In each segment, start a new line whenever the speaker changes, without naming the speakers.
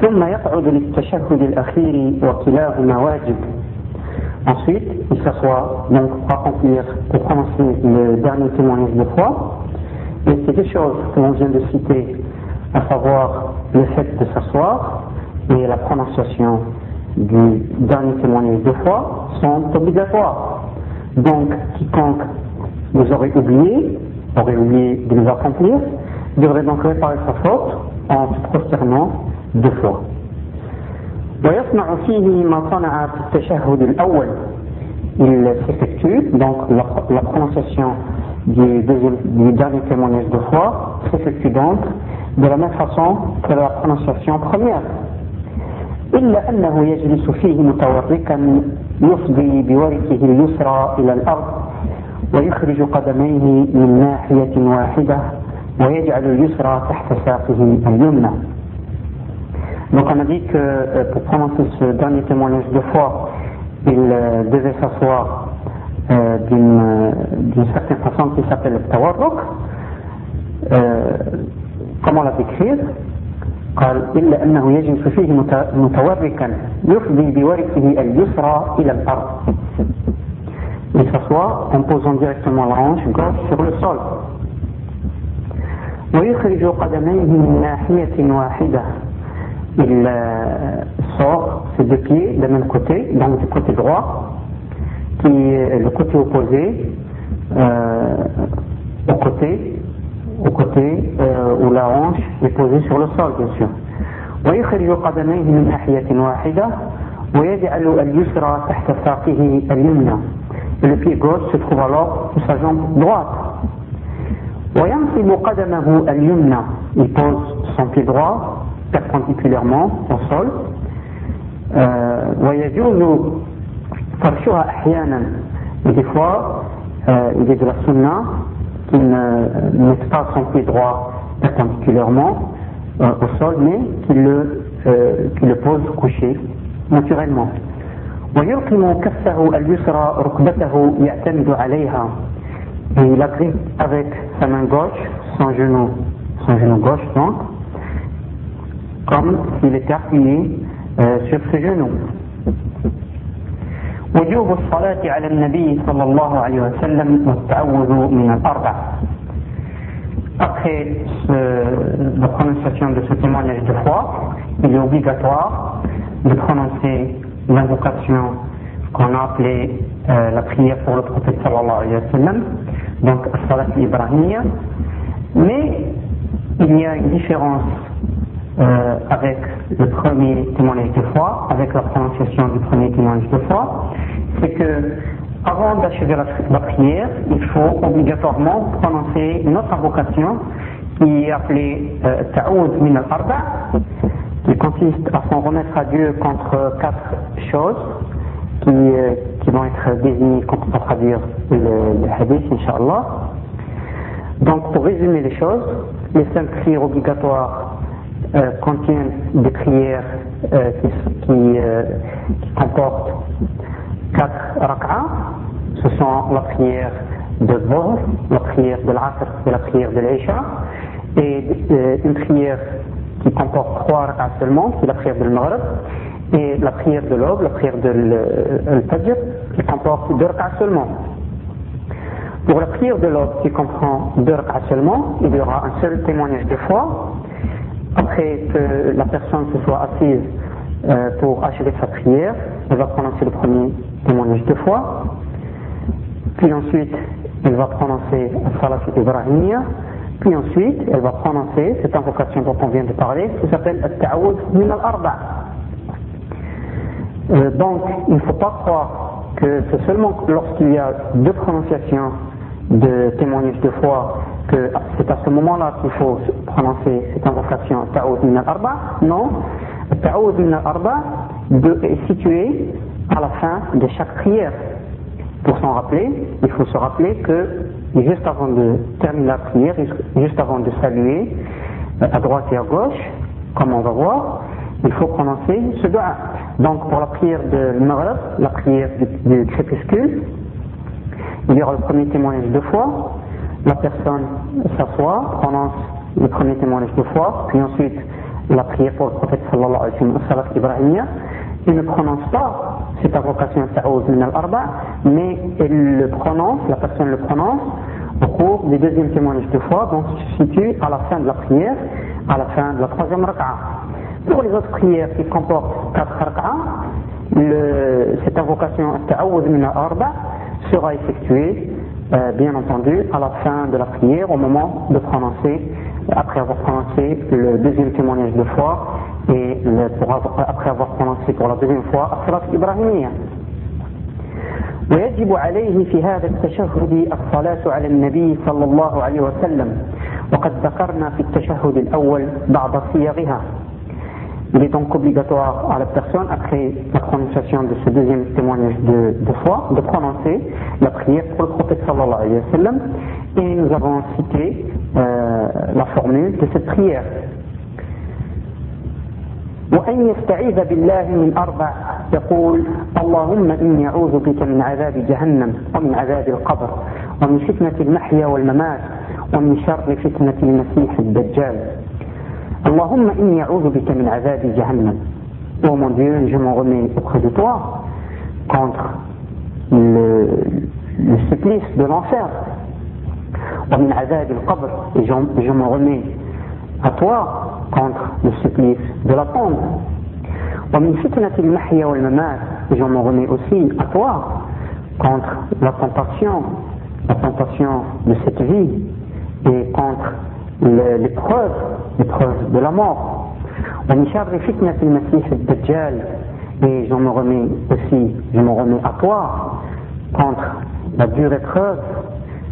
ثم يقعد للتشهد الأخير وكلاهما واجب Ensuite, il s'assoit donc pour accomplir, pour prononcer le dernier témoignage de foi. Et ces deux choses que l'on vient de citer, à savoir le fait de s'asseoir et la prononciation du dernier témoignage de foi, sont obligatoires. Donc, quiconque vous aurait oublié, aurait oublié de les accomplir, devrait donc réparer sa faute en prosternant deux fois. ويصنع فيه ما صنع في التشهد الأول il s'effectue, donc la, la prononciation du, du dernier témoignage de foi s'effectue donc de la même façon que la prononciation première. إلا أنه يجلس فيه متوركا يفضي بوركه اليسرى إلى الأرض ويخرج قدميه من ناحية واحدة ويجعل اليسرى تحت ساقه اليمنى Donc on a dit que euh, pour prononcer ce dernier témoignage de foi, il euh, devait s'asseoir euh, d'une certaine façon qui s'appelle le tawarruk. comment la décrire قال إلا أنه يجلس فيه متوركا يفضي بوركه اليسرى إلى الأرض Il s'assoit en posant directement la hanche gauche sur le sol. ويخرج قدميه من ناحية واحدة il euh, sort ses deux pieds d'un même côté, donc du côté droit, qui est le côté opposé euh, au côté, au côté euh, où la hanche est posée sur le sol, bien sûr. ويخرج قدميه من ناحية واحدة ويجعل اليسرى تحت ساقه اليمنى et le pied gauche se trouve alors sur sa jambe droite il pose son pied droit perpendiculairement au sol ويجوز فرشها أحيانا et des fois euh, il est de la sunna qui ne met pas son pied droit perpendiculairement euh, au sol mais qui le, euh, qui le pose couché naturellement ويرقم كفه اليسرى ركبته يعتمد عليها et il agrippe avec sa main gauche son genou son genou gauche donc comme s'il était appuyé euh, sur ses genoux. وجوب الصلاة على النبي صلى الله عليه وسلم والتعوذ من الأربع. Après ce, la prononciation de ce témoignage de foi, il est obligatoire de prononcer l'invocation qu'on a appelée euh, la prière pour le prophète sallallahu alayhi wa sallam, donc Salat Ibrahimia. Mais il y a une différence euh, avec le premier témoignage de foi, avec la prononciation du premier témoignage de foi, c'est que avant d'achever la, prière, il faut obligatoirement prononcer une autre invocation qui est appelée euh, Ta'oud min al-Arba, qui consiste à s'en remettre à Dieu contre quatre choses qui, euh, qui vont être désignées comme pour traduire le, hadith, Inch'Allah. Donc, pour résumer les choses, les cinq prières obligatoires euh, contiennent des prières euh, qui, qui, euh, qui, comportent quatre rak'as. Ce sont la prière de Dhuhr, la prière de l'Asr et la prière de l'Isha. Et une prière qui comporte trois rak'as seulement, c'est la prière de l'Maghrib. Et la prière de l'aube, la prière de l'Fajr, qui comporte deux rak'as seulement. Pour la prière de l'aube qui comprend deux rak'as seulement, il y aura un seul témoignage de foi après que la personne se soit assise euh, pour achever sa prière, elle va prononcer le premier témoignage de foi, puis ensuite elle va prononcer Salat Ibrahimia, puis ensuite elle va prononcer cette invocation dont on vient de parler, qui s'appelle Al-Ta'awud min al-Arba. Euh, donc il ne faut pas croire que c'est seulement lorsqu'il y a deux prononciations de témoignage de foi que c'est à ce moment-là qu'il faut prononcer cette invocation Ta'oud min al-Arba. Non, Ta'oud min al-Arba est situé à la fin de chaque prière. Pour s'en rappeler, il faut se rappeler que juste avant de terminer la prière, juste avant de saluer euh, à droite et à gauche, comme on va voir, il faut prononcer ce doigt. Donc pour la prière de Maghreb, la prière du crépuscule, il y aura le premier témoignage de foi, la personne s'assoit, prononce le premier témoignage de foi, puis ensuite la prière pour le prophète sallallahu alayhi wa sallam, ibrahimia, il ne prononce pas cette invocation Ta'ouz min al-Arba, mais il le prononce, la personne le prononce au cours du deuxième témoignage de foi, donc se situe à la fin de la prière, à la fin de la troisième raka'a. Pour les autres prières qui comportent quatre raka'a, cette invocation al-Arba sera effectuée, euh, bien entendu, à la fin de la prière, au moment de prononcer, après avoir prononcé le deuxième témoignage de foi et le, pour avoir, après avoir prononcé pour la deuxième fois الصلاة الإبراهيمية ويجب عليه في هذا التشهد الصلاة على النبي صلى الله عليه وسلم وقد ذكرنا في التشهد الأول بعض صيغها Il est donc obligatoire à la personne, après la prononciation de ce deuxième témoignage de, de foi, de prononcer la prière pour le prophète sallallahu alayhi wa sallam. Et nous avons cité euh, la formule de cette prière. وأن يستعيذ بالله من أربع يقول اللهم إني أعوذ بك من عذاب جهنم ومن عذاب القبر ومن فتنة المحيا والممات ومن شر فتنة المسيح الدجال Allahumma inni bika min azabi jahannam. Oh mon Dieu, je m'en remets auprès de toi contre le, supplice de l'enfer. Et je, je me remets à toi contre le supplice de la tombe. Et je me remets aussi à toi contre la tentation, la tentation de cette vie et contre l'épreuve, l'épreuve de la mort. ومن شر فتنة المسيح الدجال et je me remets aussi, je me remets à toi contre la dure épreuve,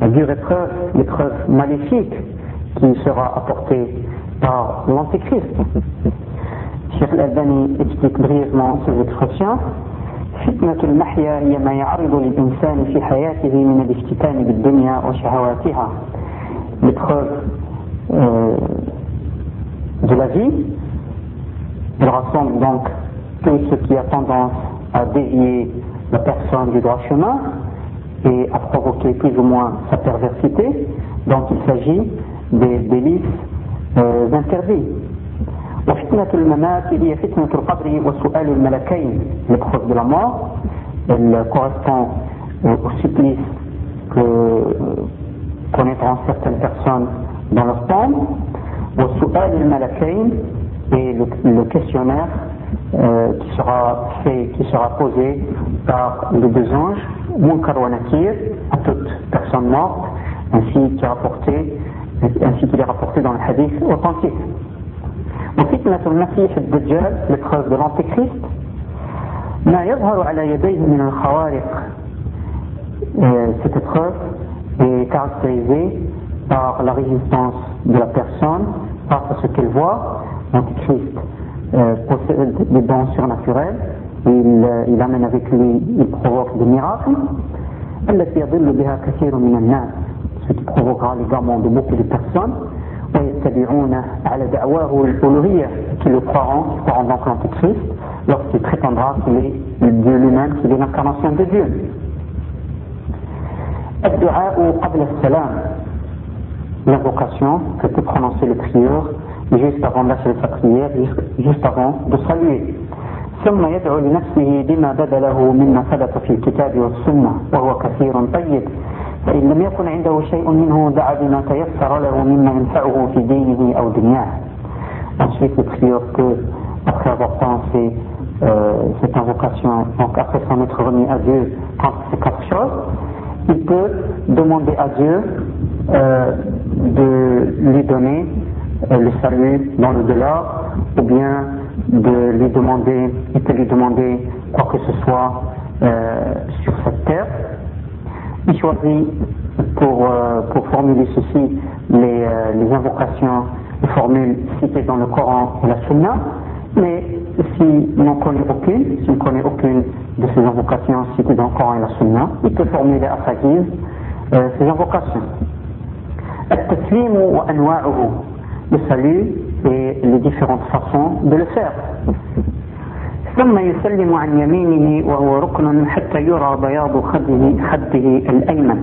la dure épreuve, l'épreuve maléfique qui sera apportée par l'Antéchrist. Cheikh Al-Albani explique brièvement ces expressions. فتنة المحيا هي ما يعرض للإنسان في حياته من الافتتان بالدنيا وشهواتها. L'épreuve euh, de la vie, elle rassemble donc tout ce qui a tendance à dévier la personne du droit chemin et à provoquer plus ou moins sa perversité. Donc il s'agit des délices euh, interdits. وفتنة الممات هي فتنة القبر وسؤال الملكين l'épreuve de la mort elle correspond au supplice que connaîtront certaines personnes dans leur tombe وسؤال الملكين et le, le questionnaire euh, qui sera fait, qui sera posé par les deux anges, Munkar wa Nakir, à toute personne morte, ainsi qu'il est rapporté, ainsi qu'il est rapporté dans le hadith authentique. وفتنة المسيح الدجال l'épreuve de l'antéchrist ما يظهر على يديه من الخوارق cette épreuve est caractérisée par la résistance de la personne face à ce qu'elle voit l'antéchrist euh, possède des dons surnaturels il, euh, il amène avec lui il provoque des miracles التي يضل بها كثير من الناس ce qui provoquera l'égarement de beaucoup de personnes ويتبعون على دعواه الألوهية qui le croiront, qui croiront donc l'Antéchrist lorsqu'il prétendra qu'il est Dieu lui-même, qu'il est l'incarnation de Dieu. الدعاء قبل السلام l'invocation que peut prononcer le prieur juste avant d'achever sa prière, juste avant de saluer. ثم يدعو لنفسه بما بدا له مما ثبت في الكتاب والسنة وهو كثير طيب فإن لم يكن عنده شيء منه دعا بما تيسر له مما ينفعه في دينه أو دنياه Ensuite, le prieur peut, après avoir pensé euh, cette invocation, donc après s'en être remis à Dieu contre ces quatre choses, il peut demander à Dieu euh, de lui donner euh, le salut dans le delà ou bien de lui demander, il peut lui demander quoi que ce soit euh, sur cette terre. Il choisit pour, euh, pour formuler ceci les, euh, les invocations, les formules citées dans le Coran et la Sunna, mais s'il n'en connaît aucune, s'il ne connaît aucune de ces invocations citées dans le Coran et la Sunna, il peut formuler à sa guise euh, ces invocations. التسليم وأنواعه le salut et les différentes façons de le faire. ثم يسلم عن يمينه وهو ركن حتى يرى بياض خده, خده الأيمن.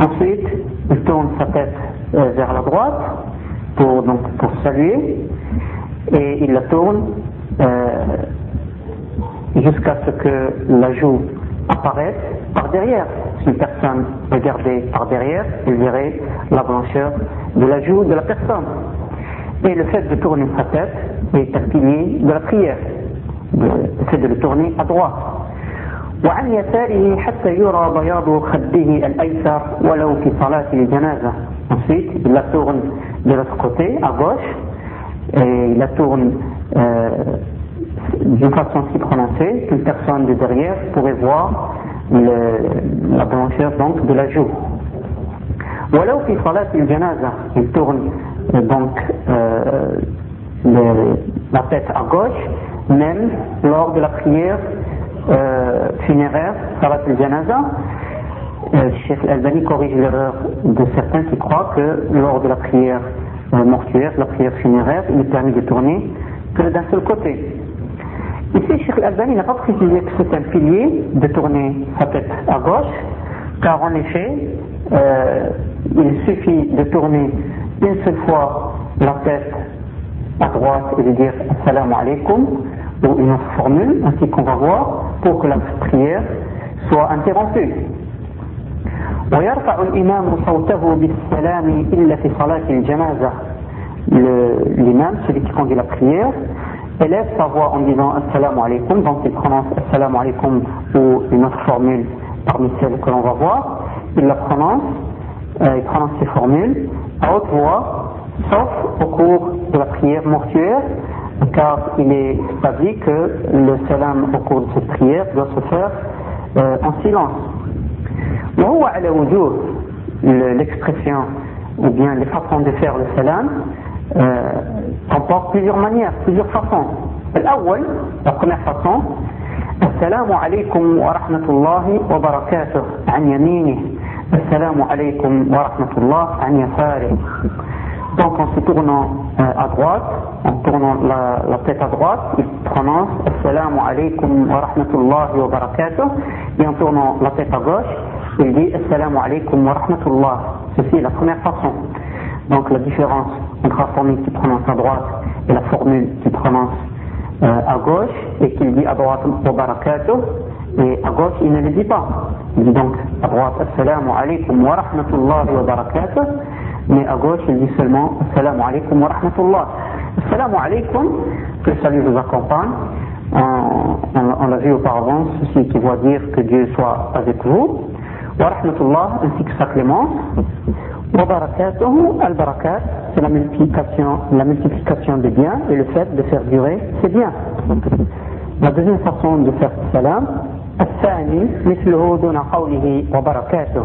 Ensuite, il tourne sa tête vers la droite pour, donc, pour saluer et il la tourne jusqu'à ce que la joue apparaisse par derrière. Si une personne regardait par derrière, il verrait la blancheur de la joue de la personne. Et le fait de tourner sa tête est un pilier de la prière. Le fait de le tourner à droite. وعن يساره حتى يرى بياض خده الأيسر ولو في صلاة الجنازة. Ensuite, il la tourne de l'autre côté, à gauche, et il la tourne euh, d'une façon si prononcée qu'une personne de derrière pourrait voir la blancheur donc de la joue. Voilà au salat une janaza, il tourne euh, donc euh, la tête à gauche, même lors de la prière euh, funéraire, salat al janaza. Euh, le chef Albani corrige l'erreur de certains qui croient que lors de la prière euh, mortuaire, la prière funéraire, il est permis de tourner que d'un seul côté. Ici, Cheikh Al-Albani n'a pas précisé que c'est un pilier de tourner sa tête à gauche, car en effet, euh, il suffit de tourner une seule fois la tête à droite et de dire Assalamu alaikum ou une autre formule, ainsi qu'on va voir, pour que la prière soit interrompue. ويرفع الإمام صوته بالسلام إلا في صلاة الجنازة l'imam, celui qui conduit la prière, élève sa voix en disant Assalamu alaikum, donc il prononce Assalamu alaikum ou une autre formule parmi celles que l'on va voir, il la prononce, euh, il prononce ces formules à haute voix, sauf au cours de la prière mortuaire, car il est établi que le salam au cours de cette prière doit se faire euh, en silence. L'expression ou bien les façons de faire le salam euh, comportent plusieurs manières, plusieurs façons. La première façon, السلام عليكم ورحمة الله وبركاته عن يمينه السلام عليكم ورحمة الله عن يساره Donc en se tournant euh, à droite, en tournant la, la, tête à droite, il prononce Assalamu alaikum wa rahmatullahi wa barakatuh. Et en tournant la tête à gauche, il dit Assalamu alaikum wa rahmatullah. Ceci est la première façon. Donc la différence entre la formule qui prononce à droite et la formule qui prononce euh, à gauche et qu'il dit à droite wa barakatuh et à gauche il ne le dit pas. Il dit donc à droite Assalamu alaikum wa rahmatullahi wa barakatuh mais à gauche il dit seulement Assalamu alaikum wa rahmatullah. Assalamu alaikum, que le salut vous accompagne. On, l'a vu auparavant, ceci qui doit dire que Dieu soit avec vous. Wa rahmatullah, ainsi que sa clémence. Wa barakatuhu, al barakat, c'est la multiplication, la multiplication des biens et le fait de faire durer ces biens. La deuxième façon de faire salam, الثاني مثله دون قوله وبركاته.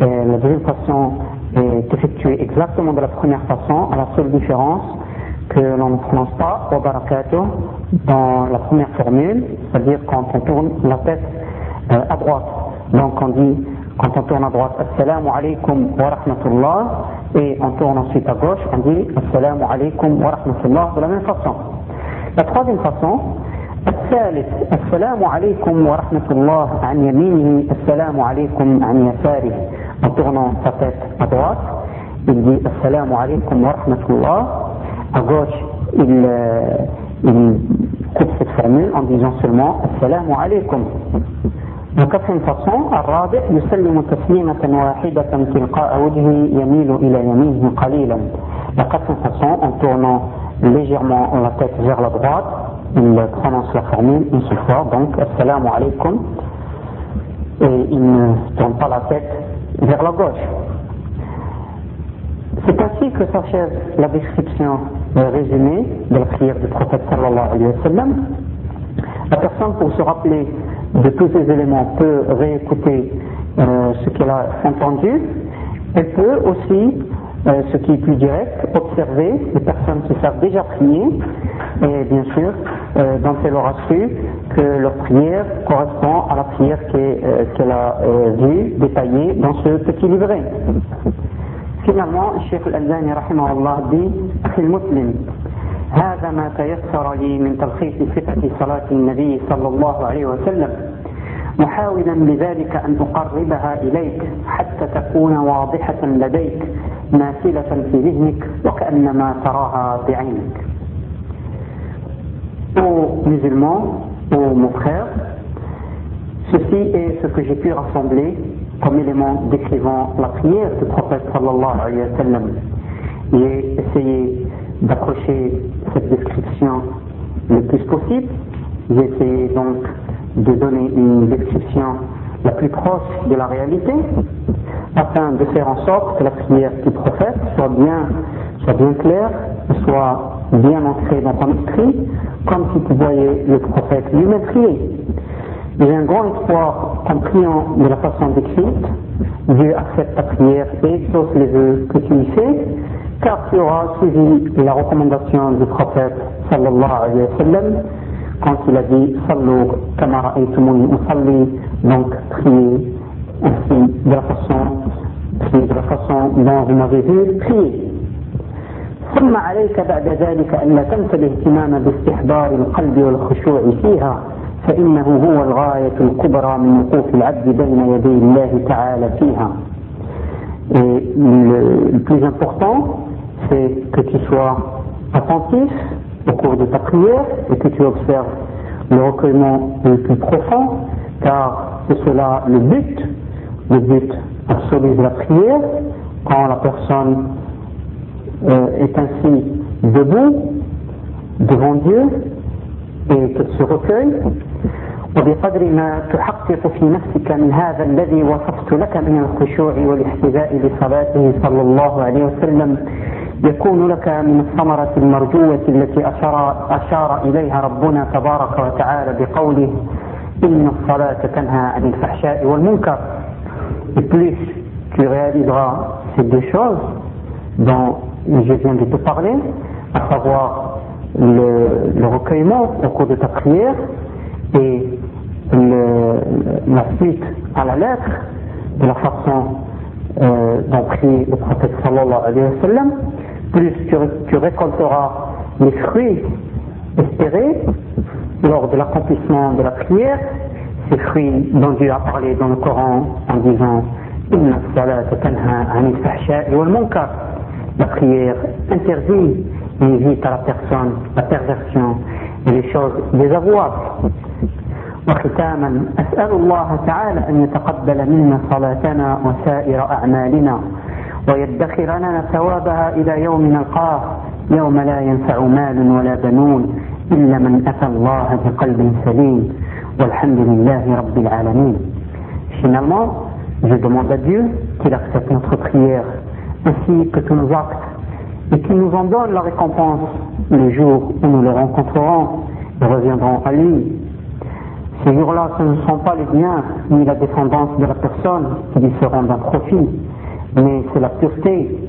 La deuxième façon est effectuée exactement de la première façon, à la seule différence que l'on ne prononce pas au barakatuh dans la première formule, c'est-à-dire quand on tourne la tête euh, à droite. Donc on dit, quand on tourne à droite, Assalamu alaikum wa rahmatullah, et on tourne ensuite à gauche, on dit Assalamu alaikum wa rahmatullah de la même façon. La troisième façon, الثالث السلام عليكم ورحمة الله عن يمينه السلام عليكم عن يساره en tournant sa tête Assalamu alaikum wa rahmatullah. À gauche, il, euh, il coupe cette formule en Assalamu alaikum. La quatrième façon, الرابع يسلم تسليمة واحدة تلقاء وجهه يميل إلى يمينه قليلا. La quatrième façon, en tournant légèrement la tête vers la droite, il prononce la formule une seule fois, donc Assalamu alaikum, et il ne tourne pas la tête vers la gauche. C'est ainsi que s'achève la description résumée de la prière du prophète sallallahu alayhi wa sallam. La personne, pour se rappeler de tous ces éléments peut réécouter euh, ce qu'elle a entendu. Elle peut aussi, euh, ce qui est plus direct, observer les personnes qui savent déjà prier. Et bien sûr, euh, elle aura su que leur prière correspond à la prière euh, qu'elle a vue détaillée dans ce petit livret. Finalement, Cheikh Al-Albani, dit, c'est le musulman. هذا ما تيسر لي من تلخيص صفة صلاة النبي صلى الله عليه وسلم محاولا بذلك أن أقربها إليك حتى تكون واضحة لديك ماثلة في ذهنك وكأنما تراها بعينك aux musulmans, aux mon frère, ceci est ce que j'ai pu rassembler comme élément décrivant la prière du prophète sallallahu alayhi wa sallam. J'ai essayé d'approcher cette description le plus possible. J'ai essayé donc de donner une description la plus proche de la réalité, afin de faire en sorte que la prière du prophète soit bien, soit bien claire, soit bien ancrée dans ton esprit, comme si tu voyais le prophète lui-même prier. J'ai un grand espoir en priant de la façon décrite, Dieu accepte ta prière et exauce les vœux que tu lui fais, car tu auras suivi la recommandation du prophète sallallahu alayhi wa sallam quand il a dit Sallu kamara usalli, donc priez ainsi de la façon, priez de la façon dont vous m'avez vu prier. ثم عليك بعد ذلك أن لا تنسى الاهتمام باستحضار القلب والخشوع فيها فإنه هو الغاية الكبرى من وقوف العبد بين يدي الله تعالى فيها. Et le, le plus important, c'est que tu sois attentif au cours de ta prière et que tu observes le recueillement le plus profond, car c'est cela le but, le but absolu de la prière, quand la personne euh, est ainsi debout devant Dieu et qu'elle se recueille. وبقدر ما تحقق في نفسك من هذا الذي وصفت لك من الخشوع والاحتذاء لصلاته صلى الله عليه وسلم يكون لك من الثمرة المرجوة التي أشار, أشار إليها ربنا تبارك وتعالى بقوله إن الصلاة تنهى عن الفحشاء والمنكر. Et plus tu réaliseras ces deux choses dont je viens de te parler, à savoir le, le recueillement au cours de ta prière et la suite à la lettre de la façon euh, dont prie le prophète sallallahu alayhi wa sallam, plus tu, récolteras les fruits espérés lors de l'accomplissement de la prière, ces fruits dont Dieu a parlé dans le Coran en disant la prière interdit et évite à la personne la perversion et les choses désavouables. وختاما أسأل الله تعالى أن يتقبل منا صلاتنا وسائر أعمالنا ويدخر لنا ثوابها إلى يوم نلقاه يوم لا ينفع مال ولا بنون إلا من أتى الله بقلب سليم والحمد لله رب العالمين Finalement, je demande à Dieu qu'il accepte notre prière ainsi que tous nos actes et qu'il nous en donne la récompense le jour où nous le rencontrerons et reviendrons à lui. Ces jours-là, ce ne sont pas les biens ni la descendance de la personne qui lui seront d'un profit, mais c'est la pureté,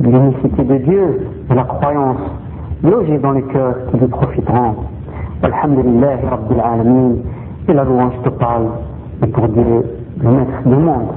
l'unicité de Dieu et la croyance logée dans les cœurs qui lui profiteront. Alhamdulillah Rabbil Alamin, et la louange totale est pour Dieu, le maître du monde.